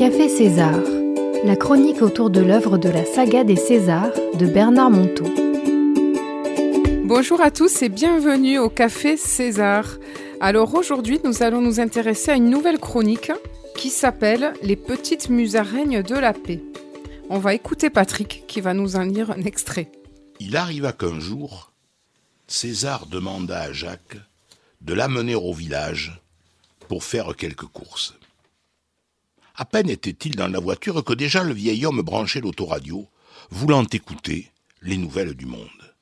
Café César, la chronique autour de l'œuvre de la saga des Césars de Bernard Monteau. Bonjour à tous et bienvenue au Café César. Alors aujourd'hui, nous allons nous intéresser à une nouvelle chronique qui s'appelle Les petites musaraignes de la paix. On va écouter Patrick qui va nous en lire un extrait. Il arriva qu'un jour, César demanda à Jacques de l'amener au village pour faire quelques courses. À peine était-il dans la voiture que déjà le vieil homme branchait l'autoradio, voulant écouter les nouvelles du monde.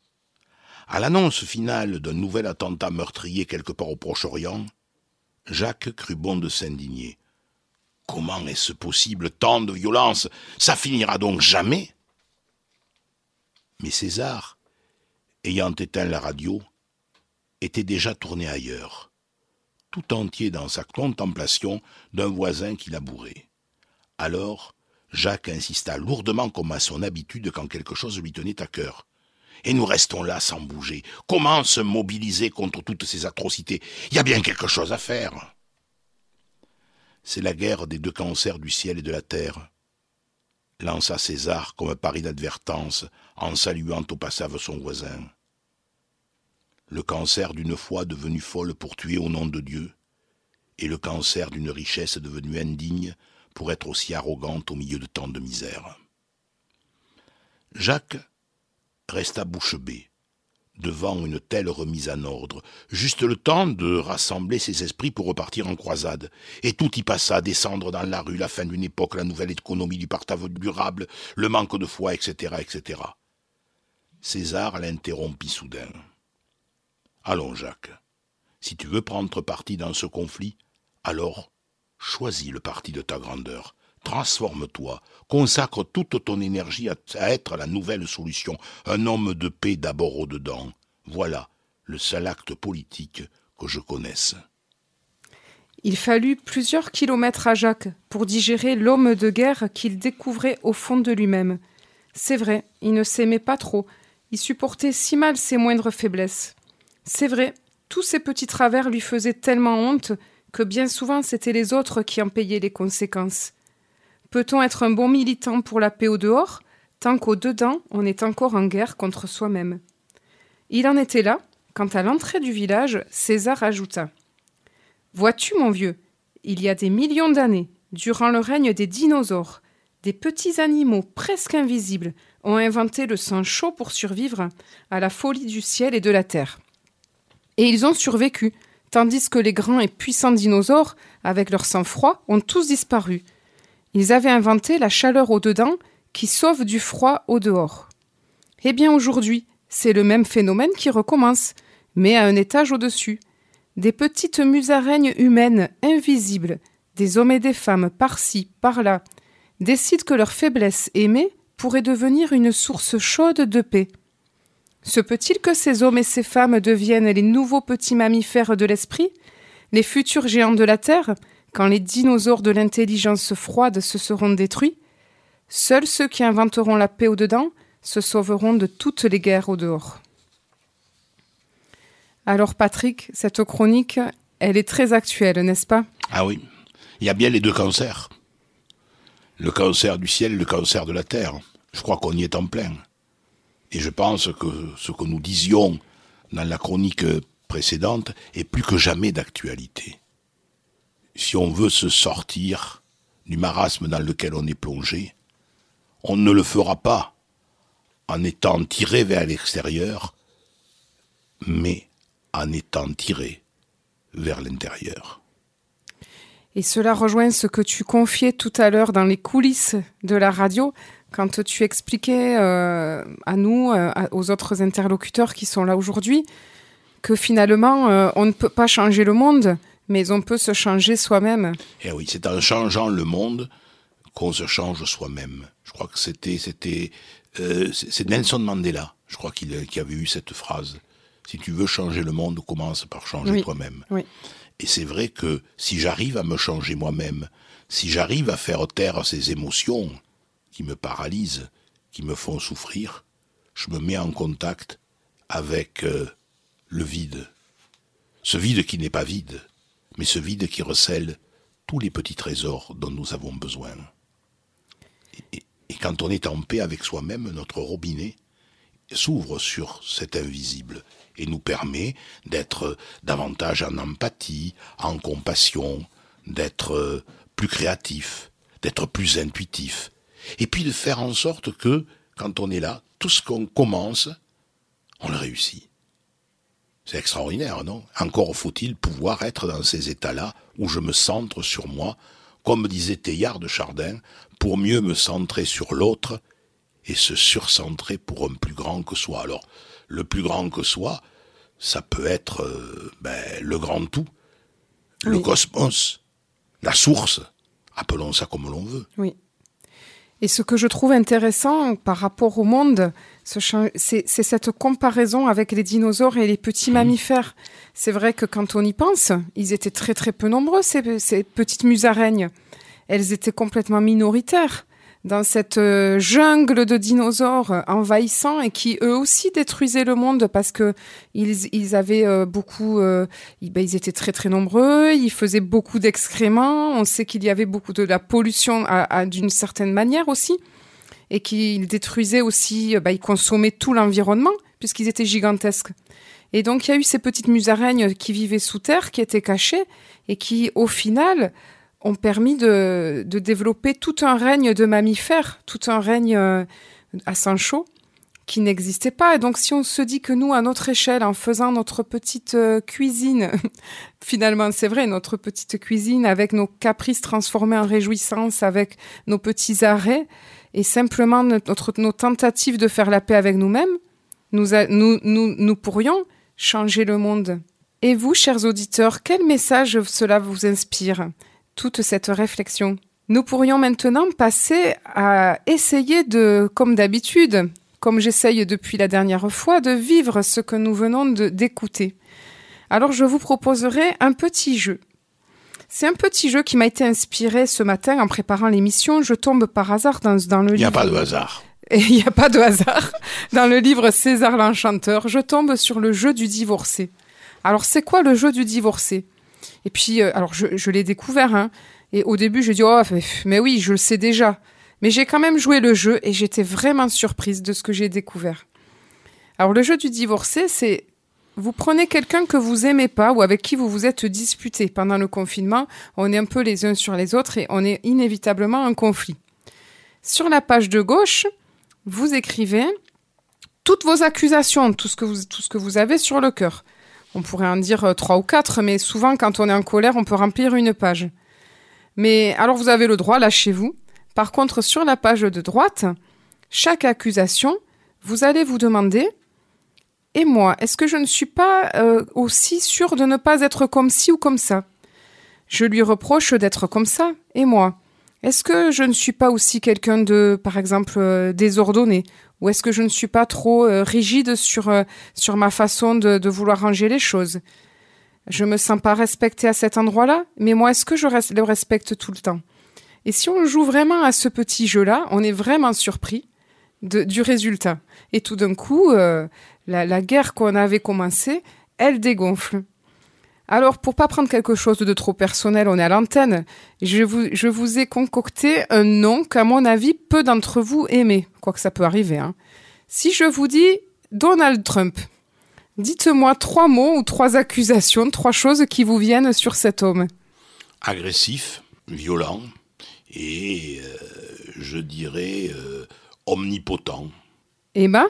À l'annonce finale d'un nouvel attentat meurtrier quelque part au Proche-Orient, Jacques crut bon de s'indigner. Comment est-ce possible tant de violence? Ça finira donc jamais? Mais César, ayant éteint la radio, était déjà tourné ailleurs, tout entier dans sa contemplation d'un voisin qui labourait. Alors, Jacques insista lourdement comme à son habitude quand quelque chose lui tenait à cœur. Et nous restons là sans bouger. Comment se mobiliser contre toutes ces atrocités? Il y a bien quelque chose à faire. C'est la guerre des deux cancers du ciel et de la terre, lança César comme par inadvertance en saluant au passage son voisin. Le cancer d'une foi devenue folle pour tuer au nom de Dieu, et le cancer d'une richesse devenue indigne pour être aussi arrogante au milieu de tant de misère. Jacques resta bouche bée devant une telle remise en ordre, juste le temps de rassembler ses esprits pour repartir en croisade. Et tout y passa, descendre dans la rue, la fin d'une époque, la nouvelle économie du partage durable, le manque de foi, etc., etc. César l'interrompit soudain. Allons, Jacques, si tu veux prendre parti dans ce conflit, alors Choisis le parti de ta grandeur. Transforme-toi, consacre toute ton énergie à, être la nouvelle solution, un homme de paix d'abord au-dedans. Voilà le seul acte politique que je connaisse. Il fallut plusieurs kilomètres à Jacques pour digérer l'homme de guerre qu'il découvrait au fond de lui-même. C'est vrai, il ne s'aimait pas trop, il supportait si mal ses moindres faiblesses. C'est vrai, tous ses petits travers lui faisaient tellement honte que bien souvent c'étaient les autres qui en payaient les conséquences. Peut-on être un bon militant pour la paix au dehors, tant qu'au dedans on est encore en guerre contre soi-même? Il en était là, quand à l'entrée du village, César ajouta Vois-tu, mon vieux, il y a des millions d'années, durant le règne des dinosaures, des petits animaux presque invisibles ont inventé le sang chaud pour survivre à la folie du ciel et de la terre. Et ils ont survécu, tandis que les grands et puissants dinosaures, avec leur sang-froid, ont tous disparu. Ils avaient inventé la chaleur au-dedans qui sauve du froid au-dehors. Eh bien aujourd'hui, c'est le même phénomène qui recommence, mais à un étage au-dessus. Des petites musaraignes humaines invisibles, des hommes et des femmes par-ci, par-là, décident que leur faiblesse aimée pourrait devenir une source chaude de paix. Se peut-il que ces hommes et ces femmes deviennent les nouveaux petits mammifères de l'esprit, les futurs géants de la Terre, quand les dinosaures de l'intelligence froide se seront détruits? Seuls ceux qui inventeront la paix au-dedans se sauveront de toutes les guerres au dehors. Alors Patrick, cette chronique, elle est très actuelle, n'est-ce pas? Ah oui, il y a bien les deux cancers. Le cancer du ciel et le cancer de la terre. Je crois qu'on y est en plein. Et je pense que ce que nous disions dans la chronique précédente est plus que jamais d'actualité. Si on veut se sortir du marasme dans lequel on est plongé, on ne le fera pas en étant tiré vers l'extérieur, mais en étant tiré vers l'intérieur. Et cela rejoint ce que tu confiais tout à l'heure dans les coulisses de la radio, quand tu expliquais euh, à nous, euh, aux autres interlocuteurs qui sont là aujourd'hui, que finalement, euh, on ne peut pas changer le monde, mais on peut se changer soi-même. Eh oui, c'est en changeant le monde qu'on se change soi-même. Je crois que c'était c'était c'est Nelson Mandela, je crois qu'il qui avait eu cette phrase. Si tu veux changer le monde, commence par changer toi-même. Oui. Et c'est vrai que si j'arrive à me changer moi-même, si j'arrive à faire taire ces émotions, qui me paralysent, qui me font souffrir, je me mets en contact avec euh, le vide. Ce vide qui n'est pas vide, mais ce vide qui recèle tous les petits trésors dont nous avons besoin. Et, et quand on est en paix avec soi-même, notre robinet s'ouvre sur cet invisible et nous permet d'être davantage en empathie, en compassion, d'être plus créatif, d'être plus intuitif, et puis de faire en sorte que, quand on est là, tout ce qu'on commence, on le réussit. C'est extraordinaire, non? Encore faut-il pouvoir être dans ces états-là où je me centre sur moi, comme disait Théillard de Chardin, pour mieux me centrer sur l'autre et se surcentrer pour un plus grand que soi. Alors, le plus grand que soi, ça peut être euh, ben, le grand tout, le cosmos, la source, appelons ça comme l'on veut. Oui. Et ce que je trouve intéressant par rapport au monde, c'est cette comparaison avec les dinosaures et les petits mammifères. C'est vrai que quand on y pense, ils étaient très très peu nombreux, ces, ces petites musaraignes. Elles étaient complètement minoritaires dans cette euh, jungle de dinosaures envahissants et qui eux aussi détruisaient le monde parce que ils, avaient euh, beaucoup, euh, ben, ils étaient très très nombreux, ils faisaient beaucoup d'excréments. On sait qu'il y avait beaucoup de la pollution d'une certaine manière aussi et qu'ils détruisaient aussi, ben, ils consommaient tout l'environnement puisqu'ils étaient gigantesques. Et donc il y a eu ces petites musaraignes qui vivaient sous terre, qui étaient cachées et qui au final ont permis de, de, développer tout un règne de mammifères, tout un règne euh, à Sancho qui n'existait pas. Et donc si on se dit que nous, à notre échelle, en faisant notre petite euh, cuisine, finalement c'est vrai, notre petite cuisine avec nos caprices transformés en réjouissance, avec nos petits arrêts, et simplement notre, nos tentatives de faire la paix avec nous-mêmes, nous, nous, nous, nous pourrions changer le monde. Et vous, chers auditeurs, quel message cela vous inspire? Toute cette réflexion. Nous pourrions maintenant passer à essayer de, comme d'habitude, comme j'essaye depuis la dernière fois, de vivre ce que nous venons d'écouter. Alors je vous proposerai un petit jeu. C'est un petit jeu qui m'a été inspiré ce matin en préparant l'émission. Je tombe par hasard dans, dans le livre. Il n'y a pas de hasard. Il n'y a pas de hasard. Dans le livre César l'Enchanteur, je tombe sur le jeu du divorcé. Alors c'est quoi le jeu du divorcé? Et puis, euh, alors je, l'ai découvert, hein, et au début, je dis oh, mais oui, je le sais déjà. Mais j'ai quand même joué le jeu et j'étais vraiment surprise de ce que j'ai découvert. Alors le jeu du divorcé, c'est vous prenez quelqu'un que vous aimez pas ou avec qui vous vous êtes disputé pendant le confinement. On est un peu les uns sur les autres et on est inévitablement en conflit. Sur la page de gauche, vous écrivez toutes vos accusations, tout ce que vous, tout ce que vous avez sur le cœur. On pourrait en dire euh, trois ou quatre, mais souvent, quand on est en colère, on peut remplir une page. Mais alors, vous avez le droit, lâchez-vous. Par contre, sur la page de droite, chaque accusation, vous allez vous demander Et moi, est-ce que je ne suis pas euh, aussi sûr de ne pas être comme ci ou comme ça? Je lui reproche d'être comme ça. Et moi Est-ce que je ne suis pas aussi quelqu'un de, par exemple, euh, désordonné? Ou est-ce que je ne suis pas trop euh, rigide sur, euh, sur ma façon de, vouloir ranger les choses? Je me sens pas respectée à cet endroit-là, mais moi, est-ce que je le respecte tout le temps? Et si on joue vraiment à ce petit jeu-là, on est vraiment surpris du résultat. Et tout d'un coup, euh, la, la guerre qu'on avait commencée, elle dégonfle. Alors, pour pas prendre quelque chose de trop personnel, on est à l'antenne. Je vous, je vous ai concocté un nom qu'à mon avis, peu d'entre vous aimez. Quoique ça peut arriver, hein. Si je vous dis Donald Trump, dites-moi trois mots ou trois accusations, trois choses qui vous viennent sur cet homme. Agressif, violent et, euh, je dirais, euh, omnipotent. Emma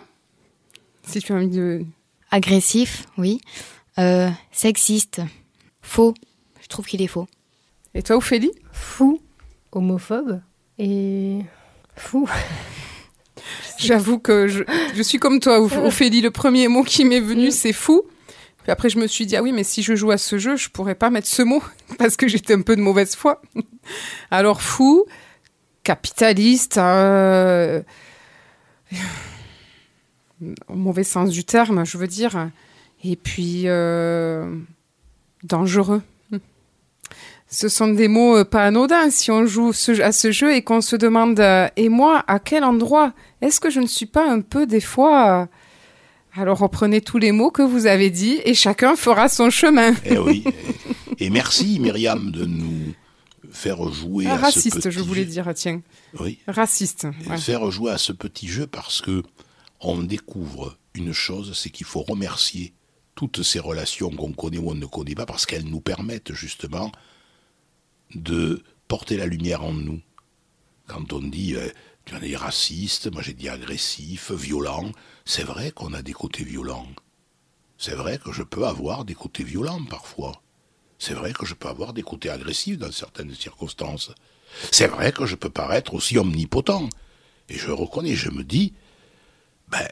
Si tu as envie de... Agressif, oui. Euh, sexiste. Faux. Je trouve qu'il est faux. Et toi, Ophélie? Fou. Homophobe. Et fou. J'avoue que je, je, suis comme toi, Ophélie. Le premier mot qui m'est venu, c'est fou. Puis après, je me suis dit, ah oui, mais si je joue à ce jeu, je pourrais pas mettre ce mot parce que j'étais un peu de mauvaise foi. Alors, fou, capitaliste, euh, au mauvais sens du terme, je veux dire. Et puis, euh, dangereux. Ce sont des mots euh, pas anodins si on joue à ce jeu et qu'on se demande euh, et moi à quel endroit? Est-ce que je ne suis pas un peu des fois alors reprenez tous les mots que vous avez dit et chacun fera son chemin. Eh oui. Et merci Myriam de nous faire jouer Ah, à ce raciste, petit je voulais jeu. dire, tiens. Oui. Raciste. ouais. Faire jouer à ce petit jeu parce que on découvre une chose, c'est qu'il faut remercier toutes ces relations qu'on connaît ou on ne connaît pas parce qu'elles nous permettent justement de porter la lumière en nous. Quand on dit euh, tu en es raciste, moi j'ai dit agressif, violent, c'est vrai qu'on a des côtés violents. C'est vrai que je peux avoir des côtés violents parfois. C'est vrai que je peux avoir des côtés agressifs dans certaines circonstances. C'est vrai que je peux paraître aussi omnipotent. Et je reconnais, je me dis, ben,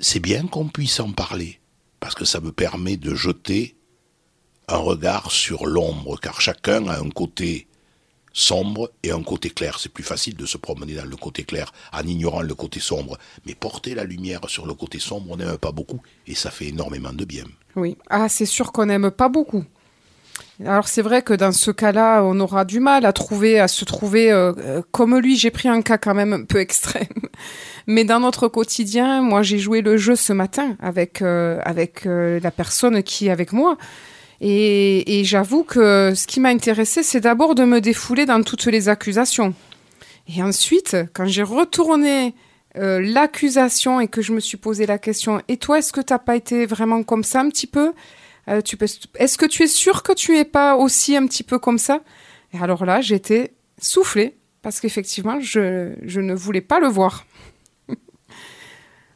c'est bien qu'on puisse en parler, parce que ça me permet de jeter un regard sur l'ombre, car chacun a un côté sombre et un côté clair. C'est plus facile de se promener dans le côté clair en ignorant le côté sombre. Mais porter la lumière sur le côté sombre, on n'aime pas beaucoup, et ça fait énormément de bien. Oui. Ah, c'est sûr qu'on n'aime pas beaucoup. Alors c'est vrai que dans ce cas-là, on aura du mal à trouver, à se trouver euh, euh, comme lui. J'ai pris un cas quand même un peu extrême, mais dans notre quotidien, moi j'ai joué le jeu ce matin avec euh, avec euh, la personne qui est avec moi, et, j'avoue que ce qui m'a intéressé, c'est d'abord de me défouler dans toutes les accusations, et ensuite, quand j'ai retourné euh, l'accusation et que je me suis posé la question, et toi, est-ce que t'as pas été vraiment comme ça un petit peu? Euh. Est-ce que tu es sûr que tu es pas aussi un petit peu comme ça? Et alors là, j'étais soufflée parce qu'effectivement, je, je ne voulais pas le voir.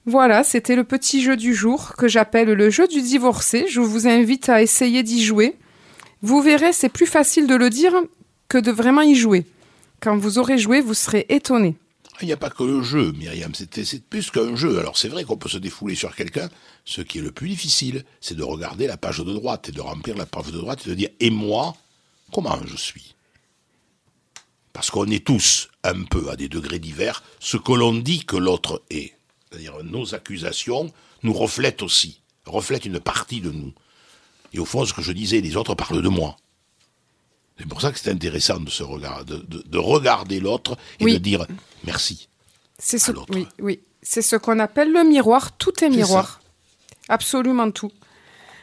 Voilà, c'était le petit jeu du jour que j'appelle le jeu du divorcé. Je vous invite à essayer d'y jouer. Vous verrez, c'est plus facile de le dire que de vraiment y jouer. Quand vous aurez joué, vous serez étonné. Il n'y a pas que le jeu, Myriam, c'est plus qu'un jeu. Alors c'est vrai qu'on peut se défouler sur quelqu'un. Ce qui est le plus difficile, c'est de regarder la page de droite et de remplir la page de droite et de dire Et moi, comment je suis? Parce qu'on est tous un peu, à des degrés divers, ce que l'on dit que l'autre est. C'est-à-dire nos accusations nous reflètent aussi, reflètent une partie de nous. Et au fond, ce que je disais, les autres parlent de moi. C'est pour ça que c'est intéressant de, se regard- de, de- de regarder l'autre et Oui. de dire merci. C'est ce, oui, oui. C'est ce qu'on appelle le miroir. Tout est miroir. Absolument tout.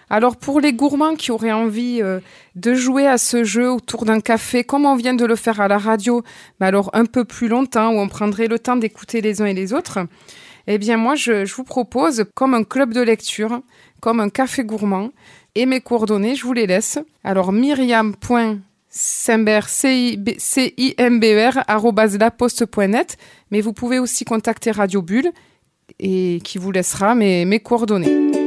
Alors pour les gourmands qui auraient envie euh, de jouer à ce jeu autour d'un café, comme on vient de le faire à la radio, mais alors un peu plus longtemps, où on prendrait le temps d'écouter les uns et les autres, eh bien moi je, vous propose comme un club de lecture, comme un café gourmand, et mes coordonnées, je vous les laisse. Alors myriam.simber, C-I-M-B-E-R, arobase laposte.net, mais vous pouvez aussi contacter Radio Bulle, et qui vous laissera mes coordonnées.